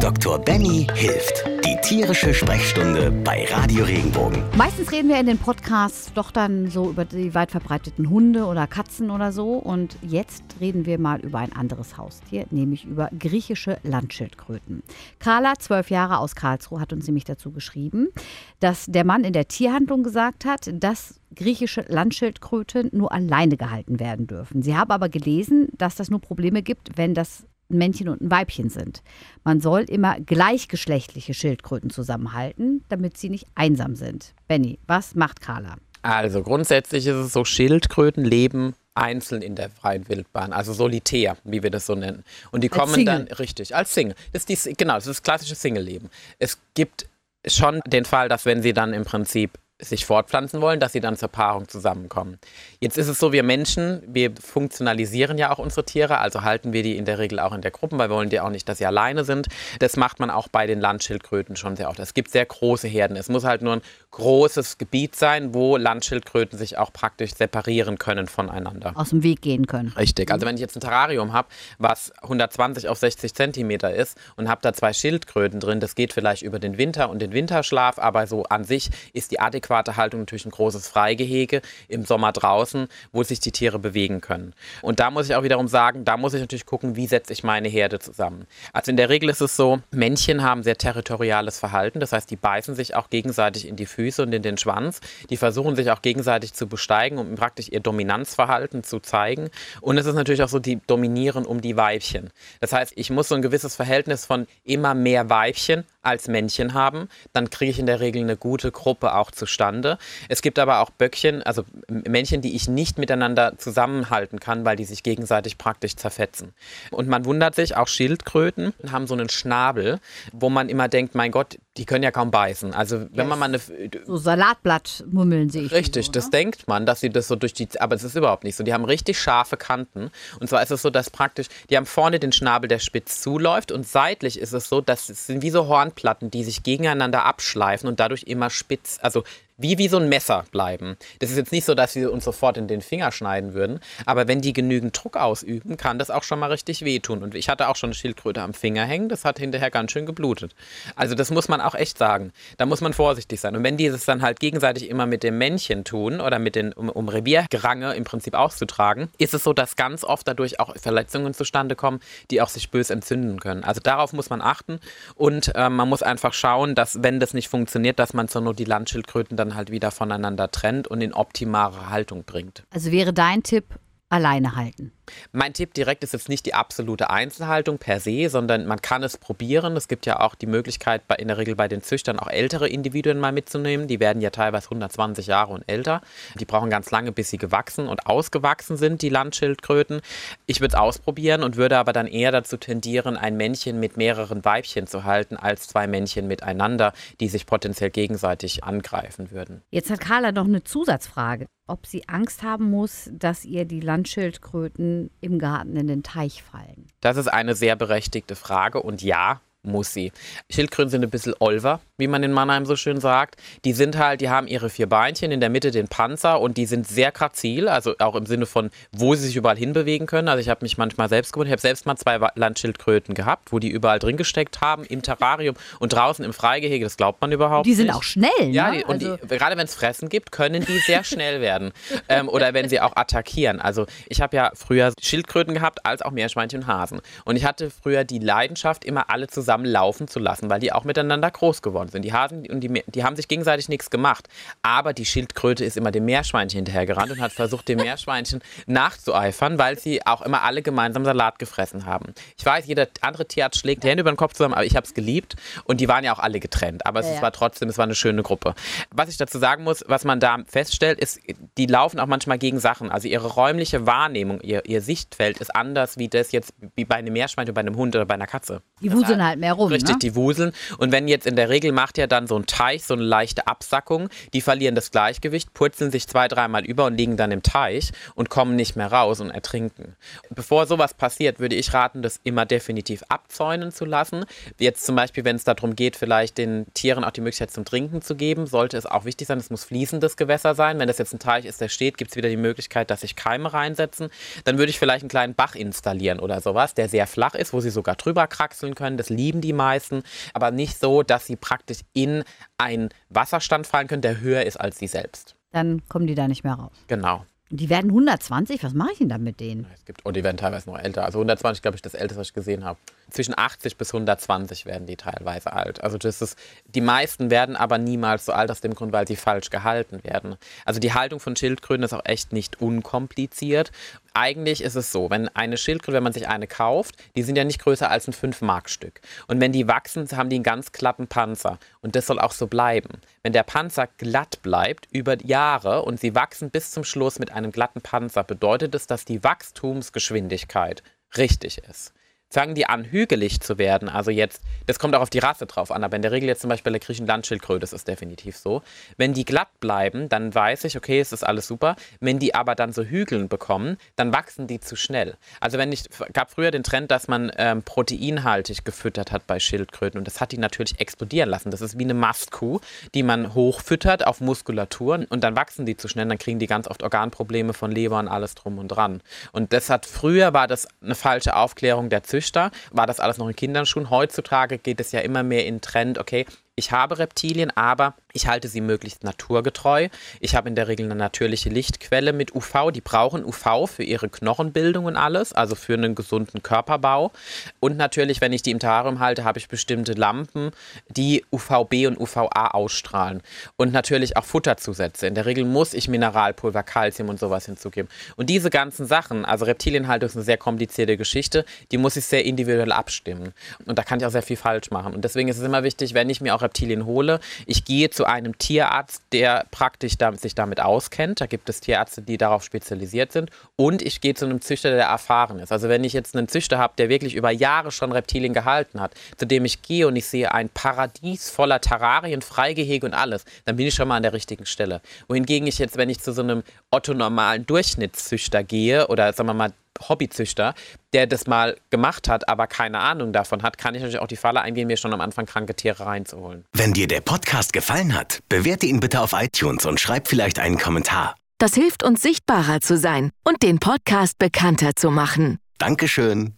Dr. Benny hilft. Die tierische Sprechstunde bei Radio Regenbogen. Meistens reden wir in den Podcasts doch dann so über die weit verbreiteten Hunde oder Katzen oder so. Und jetzt reden wir mal über ein anderes Haustier, nämlich über griechische Landschildkröten. Carla, zwölf Jahre aus Karlsruhe, hat uns nämlich dazu geschrieben, dass der Mann in der Tierhandlung gesagt hat, dass griechische Landschildkröten nur alleine gehalten werden dürfen. Sie haben aber gelesen, dass das nur Probleme gibt, wenn das ein Männchen und ein Weibchen sind. Man soll immer gleichgeschlechtliche Schildkröten zusammenhalten, damit sie nicht einsam sind. Benny, was macht Carla? Also grundsätzlich ist es so, Schildkröten leben einzeln in der freien Wildbahn, also solitär, wie wir das so nennen. Und die Als kommen Single. dann richtig als Single. Das ist die, genau, das ist das klassische Single-Leben. Es gibt schon den Fall, dass wenn sie dann im Prinzip sich fortpflanzen wollen, dass sie dann zur Paarung zusammenkommen. Jetzt ist es so, wir Menschen, wir funktionalisieren ja auch unsere Tiere, also halten wir die in der Regel auch in der Gruppe, weil wir wollen die auch nicht, dass sie alleine sind. Das macht man auch bei den Landschildkröten schon sehr oft. Es gibt sehr große Herden. Es muss halt nur ein großes Gebiet sein, wo Landschildkröten sich auch praktisch separieren können voneinander. Aus dem Weg gehen können. Richtig. Also wenn ich jetzt ein Terrarium habe, was 120 auf 60 Zentimeter ist und habe da zwei Schildkröten drin, das geht vielleicht über den Winter und den Winterschlaf, aber so an sich ist die adäquate Haltung natürlich ein großes Freigehege im Sommer draußen, wo sich die Tiere bewegen können. Und da muss ich auch wiederum sagen, da muss ich natürlich gucken, wie setze ich meine Herde zusammen. Also in der Regel ist es so, Männchen haben sehr territoriales Verhalten, das heißt, die beißen sich auch gegenseitig in die Füße und in den Schwanz. Die versuchen sich auch gegenseitig zu besteigen, um praktisch ihr Dominanzverhalten zu zeigen. Und es ist natürlich auch so, die dominieren um die Weibchen. Das heißt, ich muss so ein gewisses Verhältnis von immer mehr Weibchen als Männchen haben, dann kriege ich in der Regel eine gute Gruppe auch zustande. Es gibt aber auch Böckchen, also Männchen, die ich nicht miteinander zusammenhalten kann, weil die sich gegenseitig praktisch zerfetzen. Und man wundert sich, auch Schildkröten haben so einen Schnabel, wo man immer denkt, mein Gott, die können ja kaum beißen. Also wenn man mal eine So Salatblattmummeln sehe ich. Richtig, so, das denkt man, dass sie das so durch die, aber es ist überhaupt nicht so. Die haben richtig scharfe Kanten. Und zwar ist es so, dass praktisch, die haben vorne den Schnabel, der spitz zuläuft und seitlich ist es so, dass es sind wie so Hornplatten, die sich gegeneinander abschleifen und dadurch immer spitz, also wie, wie so ein Messer bleiben. Das ist jetzt nicht so, dass sie uns sofort in den Finger schneiden würden, aber wenn die genügend Druck ausüben, kann das auch schon mal richtig wehtun. Und ich hatte auch schon eine Schildkröte am Finger hängen, das hat hinterher ganz schön geblutet. Also das muss man auch echt sagen. Da muss man vorsichtig sein. Und wenn die das dann halt gegenseitig immer mit dem Männchen tun oder mit den, um, um Reviergerange im Prinzip auszutragen, ist es so, dass ganz oft dadurch auch Verletzungen zustande kommen, die auch sich bös entzünden können. Also darauf muss man achten und äh, man muss einfach schauen, dass wenn das nicht funktioniert, dass man zur Not die Landschildkröten dann halt wieder voneinander trennt und in optimale Haltung bringt. Also wäre dein Tipp, alleine halten. Mein Tipp direkt ist jetzt nicht die absolute Einzelhaltung per se, sondern man kann es probieren. Es gibt ja auch die Möglichkeit, in der Regel bei den Züchtern auch ältere Individuen mal mitzunehmen. Die werden ja teilweise 120 Jahre und älter. Die brauchen ganz lange, bis sie gewachsen und ausgewachsen sind, die Landschildkröten. Ich würde es ausprobieren und würde aber dann eher dazu tendieren, ein Männchen mit mehreren Weibchen zu halten, als zwei Männchen miteinander, die sich potenziell gegenseitig angreifen würden. Jetzt hat Carla noch eine Zusatzfrage. Ob sie Angst haben muss, dass ihr die Landschildkröten im Garten in den Teich fallen. Das ist eine sehr berechtigte Frage und ja, muss sie. Schildkröten sind ein bisschen olver, wie man in Mannheim so schön sagt. Die sind halt, die haben ihre vier Beinchen, in der Mitte den Panzer und die sind sehr grazil, also auch im Sinne von, wo sie sich überall hinbewegen können. Also ich habe mich manchmal selbst gewundert, ich habe selbst mal zwei Landschildkröten gehabt, wo die überall drin gesteckt haben, im Terrarium und draußen im Freigehege, das glaubt man überhaupt Die sind nicht. auch schnell, Ja, ne? die, und also, die, gerade wenn es Fressen gibt, können die sehr schnell werden. Ähm, oder wenn sie auch attackieren. Also ich habe ja früher Schildkröten gehabt, als auch Meerschweinchen und Hasen. Und ich hatte früher die Leidenschaft, immer alle zusammen laufen zu lassen, weil die auch miteinander groß geworden sind. Die Hasen und die, die haben sich gegenseitig nichts gemacht. Aber die Schildkröte ist immer dem Meerschweinchen hinterhergerannt und hat versucht, dem Meerschweinchen nachzueifern, weil sie auch immer alle gemeinsam Salat gefressen haben. Ich weiß, jeder andere Tierarzt schlägt die Hände über den Kopf zusammen, aber ich habe es geliebt. Und die waren ja auch alle getrennt. Aber es Ja, ja. war trotzdem, es war eine schöne Gruppe. Was ich dazu sagen muss, was man da feststellt, ist, die laufen auch manchmal gegen Sachen. Also ihre räumliche Wahrnehmung, ihr, ihr Sichtfeld ist anders wie das jetzt wie bei einem Meerschweinchen, bei einem Hund oder bei einer Katze. die wuseln halt mehr rum, Richtig, ne? die wuseln. Und wenn jetzt in der Regel macht ja dann so ein Teich so eine leichte Absackung, die verlieren das Gleichgewicht, purzeln sich zwei, dreimal über und liegen dann im Teich und kommen nicht mehr raus und ertrinken. Bevor sowas passiert, würde ich raten, das immer definitiv abzäunen zu lassen. Jetzt zum Beispiel, wenn es darum geht, vielleicht den Tieren auch die Möglichkeit zum Trinken zu geben, sollte es auch wichtig sein, es muss fließendes Gewässer sein. Wenn das jetzt ein Teich ist, der steht, gibt es wieder die Möglichkeit, dass sich Keime reinsetzen. Dann würde ich vielleicht einen kleinen Bach installieren oder sowas, der sehr flach ist, wo sie sogar drüber kraxeln können. Das liegt lieben die meisten, aber nicht so, dass sie praktisch in einen Wasserstand fallen können, der höher ist als sie selbst. Dann kommen die da nicht mehr raus. Genau. Die werden 120, was mache ich denn da mit denen? Es gibt, oh, die werden teilweise noch älter. Also 120, glaube ich, das älteste, was ich gesehen habe. Zwischen 80 bis 120 werden die teilweise alt. Also das ist, die meisten werden aber niemals so alt aus dem Grund, weil sie falsch gehalten werden. Also die Haltung von Schildkröten ist auch echt nicht unkompliziert. Eigentlich ist es so, wenn eine Schildkröte, wenn man sich eine kauft, die sind ja nicht größer als ein 5-Mark-Stück. Und wenn die wachsen, haben die einen ganz glatten Panzer. Und das soll auch so bleiben. Wenn der Panzer glatt bleibt über Jahre und sie wachsen bis zum Schluss mit einem glatten Panzer, bedeutet es, dass die Wachstumsgeschwindigkeit richtig ist fangen die an, hügelig zu werden. Also jetzt, das kommt auch auf die Rasse drauf an, aber in der Regel jetzt zum Beispiel bei der griechischen Landschildkröte ist definitiv so. Wenn die glatt bleiben, dann weiß ich, okay, es ist alles super. Wenn die aber dann so Hügeln bekommen, dann wachsen die zu schnell. Also wenn ich, gab früher den Trend, dass man ähm, proteinhaltig gefüttert hat bei Schildkröten und das hat die natürlich explodieren lassen. Das ist wie eine Mastkuh, die man hochfüttert auf Muskulatur und dann wachsen die zu schnell, dann kriegen die ganz oft Organprobleme von Leber und alles drum und dran. Und das hat, früher war das eine falsche Aufklärung der Züchter Züchter war das alles noch in Kinderschuhen. Heutzutage geht es ja immer mehr in Trend, okay, ich habe Reptilien, aber ich halte sie möglichst naturgetreu. Ich habe in der Regel eine natürliche Lichtquelle mit UV. Die brauchen UV für ihre Knochenbildung und alles, also für einen gesunden Körperbau. Und natürlich, wenn ich die im Terrarium halte, habe ich bestimmte Lampen, die UVB und UVA ausstrahlen. Und natürlich auch Futterzusätze. In der Regel muss ich Mineralpulver, Kalzium und sowas hinzugeben. Und diese ganzen Sachen, also Reptilienhaltung ist eine sehr komplizierte Geschichte, die muss ich sehr individuell abstimmen. Und da kann ich auch sehr viel falsch machen. Und deswegen ist es immer wichtig, wenn ich mir auch Reptilien hole, ich gehe zu einem Tierarzt, der praktisch sich damit auskennt. Da gibt es Tierärzte, die darauf spezialisiert sind. Und ich gehe zu einem Züchter, der erfahren ist. Also wenn ich jetzt einen Züchter habe, der wirklich über Jahre schon Reptilien gehalten hat, zu dem ich gehe und ich sehe ein Paradies voller Terrarien, Freigehege und alles, dann bin ich schon mal an der richtigen Stelle. Wohingegen ich jetzt, wenn ich zu so einem otto-normalen Durchschnittszüchter gehe oder sagen wir mal Hobbyzüchter, der das mal gemacht hat, aber keine Ahnung davon hat, kann ich natürlich auch die Falle eingehen, mir schon am Anfang kranke Tiere reinzuholen. Wenn dir der Podcast gefallen hat, bewerte ihn bitte auf iTunes und schreib vielleicht einen Kommentar. Das hilft uns sichtbarer zu sein und den Podcast bekannter zu machen. Dankeschön.